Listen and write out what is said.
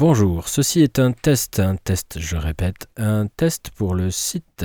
Bonjour, ceci est un test, un test, je répète, un test pour le site.